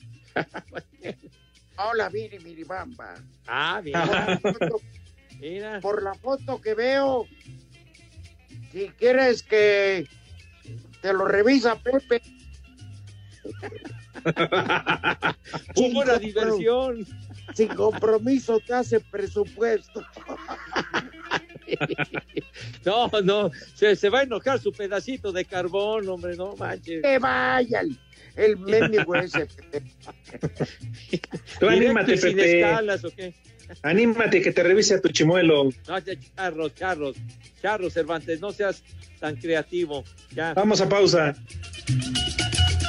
Hola, Biribiribamba. Ah, Por la foto- Mira. Por la foto que veo, si quieres que te lo revisa Pepe. [laughs] Hubo una diversión. Sin compromiso te hace presupuesto. [laughs] [laughs] No, no, se, se va a enojar su pedacito de carbón, hombre, no manches. Que vaya el, el mendigo ese. [laughs] Tú anímate, sin Pepe. escalas, ¿o qué? Anímate que te revise a tu chimuelo. No, charros, charros, charros, Cervantes, no seas tan creativo. Ya. Vamos a pausa.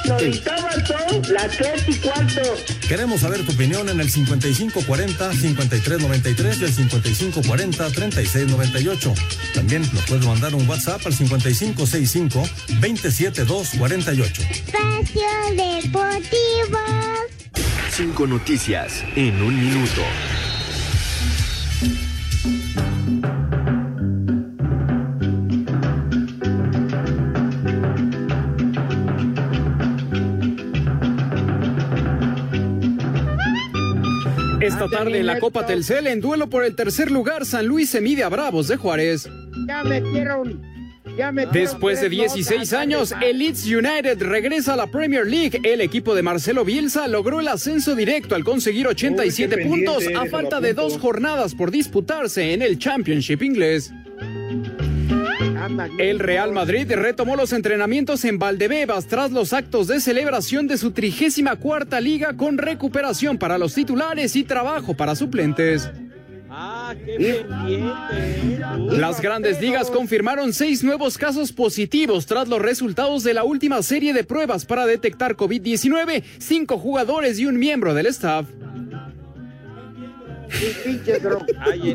Ahorita son las tres y cuarto. Queremos saber tu opinión en el 5540-5393 y el 5540-3698. También nos puedes mandar un WhatsApp al 5565-27248. Espacio Deportivo. Cinco noticias en un minuto. Esta tarde en la Copa Telcel, en duelo por el tercer lugar, San Luis se mide a Bravos de Juárez. Ya metieron. Ya metieron Después de tres 16 notas, años, el Leeds United regresa a la Premier League. El equipo de Marcelo Bielsa logró el ascenso directo al conseguir 87 Uy, qué puntos a falta de dos jornadas por disputarse en el Championship inglés. El Real Madrid retomó los entrenamientos en Valdebebas tras los actos de celebración de su trigésima cuarta liga con recuperación para los titulares y trabajo para suplentes. Ah, qué. ¿eh? Las grandes ligas confirmaron seis nuevos casos positivos tras los resultados de la última serie de pruebas para detectar COVID-19, cinco jugadores y un miembro del staff. Pinches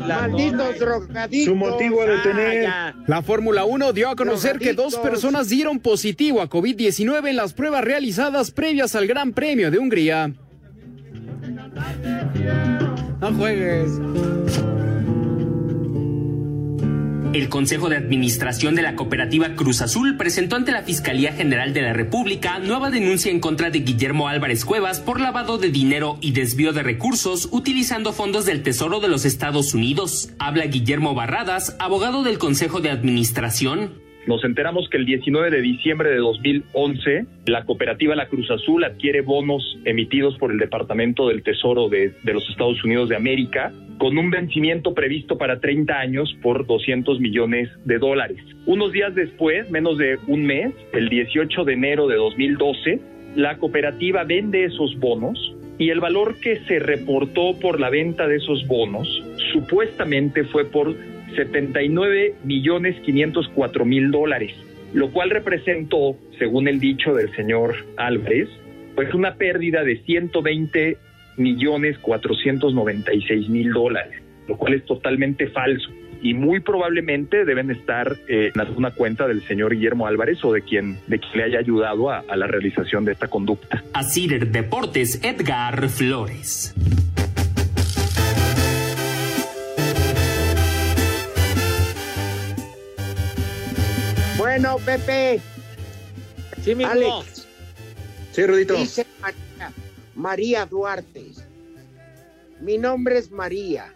Malditos drogadictos. Su motivo de Ah, tener. La Fórmula 1 dio a conocer que dos personas dieron positivo a COVID-19 en las pruebas realizadas previas al Gran Premio de Hungría. No juegues. El Consejo de Administración de la Cooperativa Cruz Azul presentó ante la Fiscalía General de la República nueva denuncia en contra de Guillermo Álvarez Cuevas por lavado de dinero y desvío de recursos utilizando fondos del Tesoro de los Estados Unidos. Habla Guillermo Barradas, abogado del Consejo de Administración. Nos enteramos que el 19 de diciembre de 2011 la cooperativa La Cruz Azul adquiere bonos emitidos por el Departamento del Tesoro de, los Estados Unidos de América con un vencimiento previsto para 30 años por 200 millones de dólares. Unos días después, menos de un mes, el 18 de enero de 2012, la cooperativa vende esos bonos y el valor que se reportó por la venta de esos bonos supuestamente fue por 79 millones 504 mil dólares, lo cual representó, según el dicho del señor Álvarez, pues una pérdida de 120 millones 496 mil dólares, lo cual es totalmente falso. Y muy probablemente deben estar eh, en alguna cuenta del señor Guillermo Álvarez o de quien, de quien le haya ayudado a, la realización de esta conducta. A Cider Deportes, Edgar Flores. Bueno, Pepe. Sí, mi. Alex. Sí, Rudito. Dice María, María Duarte. Mi nombre es María.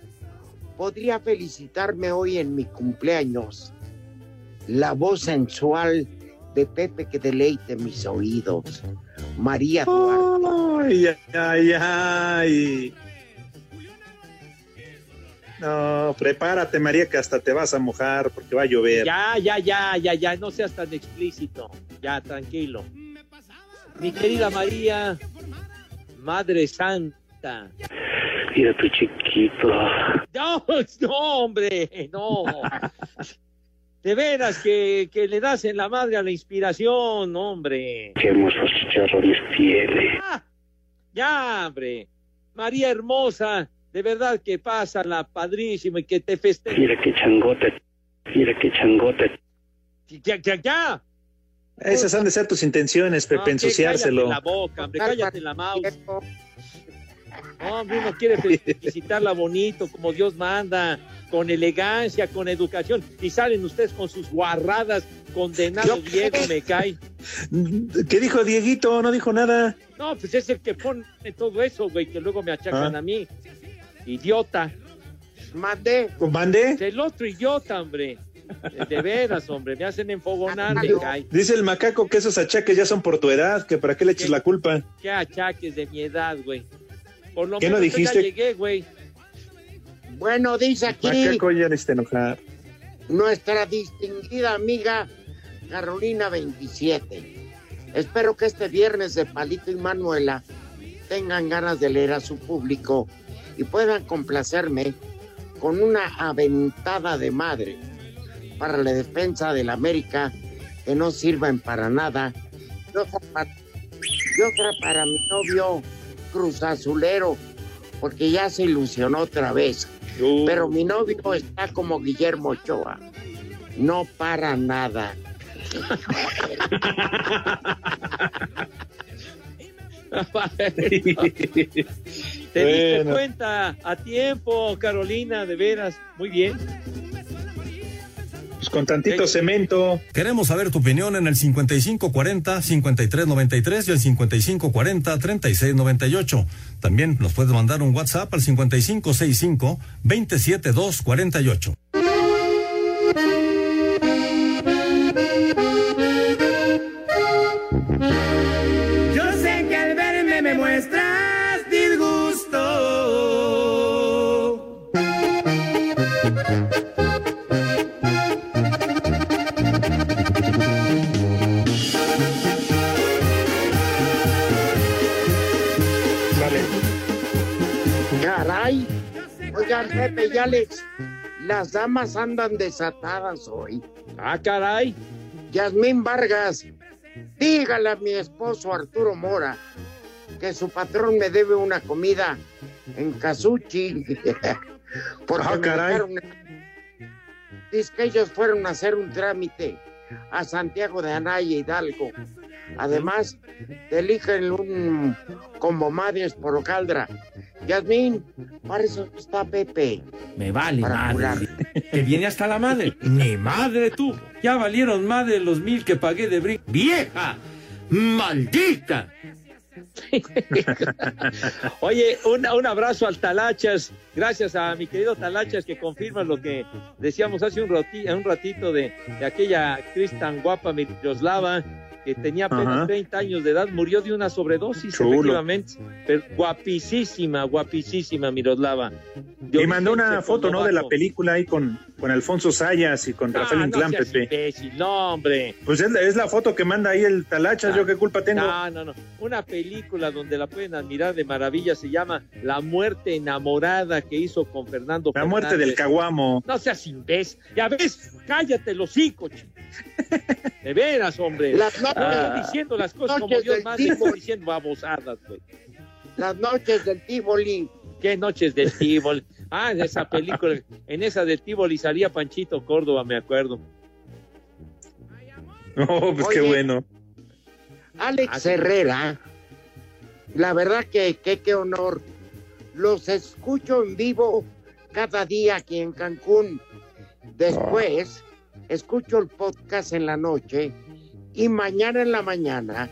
¿Podría felicitarme hoy en mi cumpleaños? la voz sensual de Pepe que deleite mis oídos. María Duarte. Ay, ay, ay. No, prepárate, María, que hasta te vas a mojar porque va a llover. Ya, ya, ya, ya, ya, no seas tan explícito. Ya, tranquilo. Mi querida María, Madre Santa. Mira tu chiquito. No, no, hombre, no. De veras que, que le das en la madre a la inspiración, hombre. Qué hermosos chicharrones tiene. Ah, ya, hombre. María hermosa, de verdad que pasa la padrísimo y que te festeja. Mira qué changote. Mira qué changote. Ya, ya, ya. Esas han de ser tus intenciones, Pepe, ensuciárselo. Cállate la boca, hombre, cállate la mouse. No, hombre, uno quiere [laughs] felicitarla bonito, como Dios manda, con elegancia, con educación, y salen ustedes con sus guarradas, condenado Diego, me cae. ¿Qué dijo Dieguito? No dijo nada. No, pues es el que pone todo eso, güey, que luego me achacan Ah. a mí. Idiota. Mandé. ¿Mandé? El otro idiota, hombre. De veras, hombre, me hacen enfogonar, me cae. Dice el macaco que esos achaques ya son por tu edad, que para qué le eches la culpa. Qué achaques de mi edad, güey. Por lo ¿Qué no ya dijiste? llegué, güey. Bueno, dice aquí Macaco ya necesita enojar. nuestra distinguida amiga Carolina 27. Espero que este viernes de Palito y Manuela tengan ganas de leer a su público y puedan complacerme con una aventada de madre para la defensa del América que no sirven para nada y otra para, y otra para mi novio Cruz Azulero porque ya se ilusionó otra vez. Pero mi novio está como Guillermo Ochoa. No para nada. [laughs] [laughs] [laughs] Te diste cuenta a tiempo, Carolina, de veras. Muy bien. Pues con tantito cemento. Queremos saber tu opinión en el 5540-5393 y el 5540-3698. También nos puedes mandar un WhatsApp al 5565-27248. Pepe y Alex, las damas andan desatadas hoy. Ah, caray. Yasmín Vargas, dígale a mi esposo Arturo Mora que su patrón me debe una comida en Casuchi. [laughs] Porque Ah, caray. Dice que ellos fueron a hacer un trámite a Santiago de Anaya, Hidalgo. Además, te eligen un como madres por Caldra. Yasmín, para eso está Pepe. Me vale Para madre. Que viene hasta la madre. Ni madre tú. Ya valieron madre los mil que pagué de brinco. ¡Vieja! ¡Maldita! [laughs] Oye, un, un abrazo al Talachas. Gracias a mi querido Talachas que confirma lo que decíamos hace un, rati- un ratito de, de aquella actriz tan guapa, Miroslava, que tenía apenas Ajá. 30 años de edad, murió de una sobredosis, Chulo. efectivamente. Pero guapísima, guapísima Miroslava. Y mandó una foto, ¿no? De la película ahí con, con Alfonso Sayas y con Rafael Ah, Inclán, no seas Pepe. imbécil, no, hombre. Pues es la, es la foto que manda ahí el Talachas, ¿yo qué culpa tengo? No, no, no. Una película donde la pueden admirar de maravilla se llama La muerte enamorada que hizo con Fernando La muerte del caguamo. No seas imbécil. Ya ves, cállate los hocico, De veras, hombre. Las Estoy diciendo las cosas como Dios estoy diciendo babosadas, güey. Las noches del Tivoli. ¿Qué noches del Tívoli? Ah, en esa película, en esa del Tívoli salía Panchito Córdoba, me acuerdo. Oh, pues qué bueno. Alex Herrera, la verdad que que- qué honor. Los escucho en vivo cada día aquí en Cancún. Después, escucho el podcast en la noche y mañana en la mañana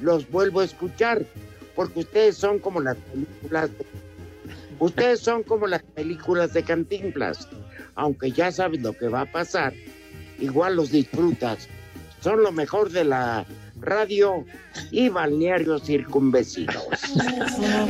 los vuelvo a escuchar porque ustedes son como las películas de, ustedes son como las películas de Cantinflas aunque ya saben lo que va a pasar igual los disfrutas. Son lo mejor de la radio y balnearios circunvecinos.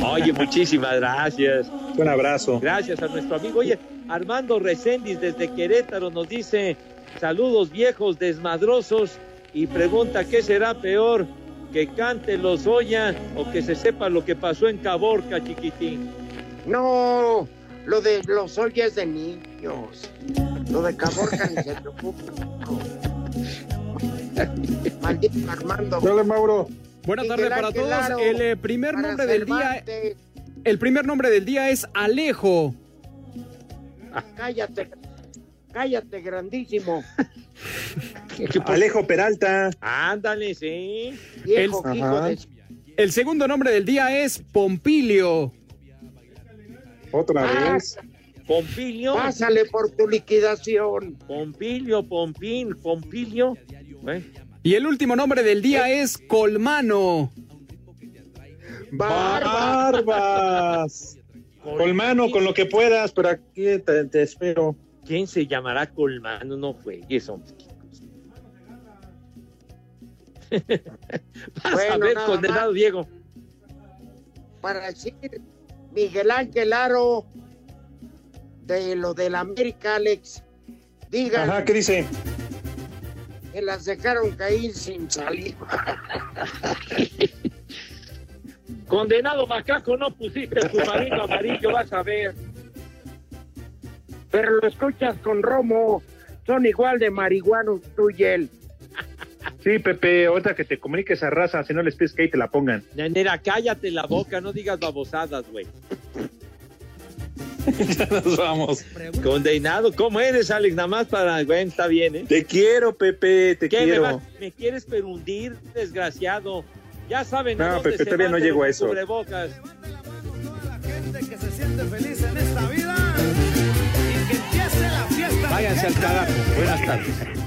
Oye, muchísimas gracias. Un abrazo. Gracias a nuestro amigo. Oye, Armando Recendis desde Querétaro nos dice saludos viejos desmadrosos y pregunta qué será peor, que cante los Oya o que se sepa lo que pasó en Caborca, chiquitín. No, lo de los oyes de niños. Lo de Caborca ni se preocupe. Maldito Armando. Dale, Mauro. Buenas tardes para todos. El eh, primer nombre del día, el primer nombre del día es Alejo. Cállate, cállate, grandísimo. [laughs] Alejo Peralta. Ándale, sí. Viejo El- hijo Ajá. de... El segundo nombre del día es Pompilio. Otra Ah, vez. Pompilio. Pásale por tu liquidación. Pompilio, Pompín, Pompilio. ¿eh? Y el último nombre del día es Colmano. Barba. Barbas. Colmano, con lo que puedas, pero aquí te, te espero. ¿Quién se llamará Colmano? No juegues, hombre. [laughs] Vas a ver, condenado más. Diego. Para decir Miguel Ángel Aro de lo del América, Alex. Digan Ajá, ¿qué dice? que las dejaron caer sin salir. [laughs] Condenado macaco, no pusiste tu marino amarillo, vas a ver. Pero lo escuchas con Romo. Son igual de marihuanos tú y él. Sí, Pepe, ahorita que te comuniques a raza, si no les pides que ahí te la pongan. Nera, cállate la boca, no digas babosadas, güey. ya nos vamos. Condenado, ¿cómo eres, Alex? Nada más para, güey, está bien, ¿eh? Te quiero, Pepe, te ¿Qué me, quiero. va- me quieres perundir, desgraciado? Ya saben No, dónde Pepe, se todavía no llego a eso. cubrebocas. que se siente feliz en esta vida y que empiece la fiesta. Váyanse al carajo. Buenas tardes.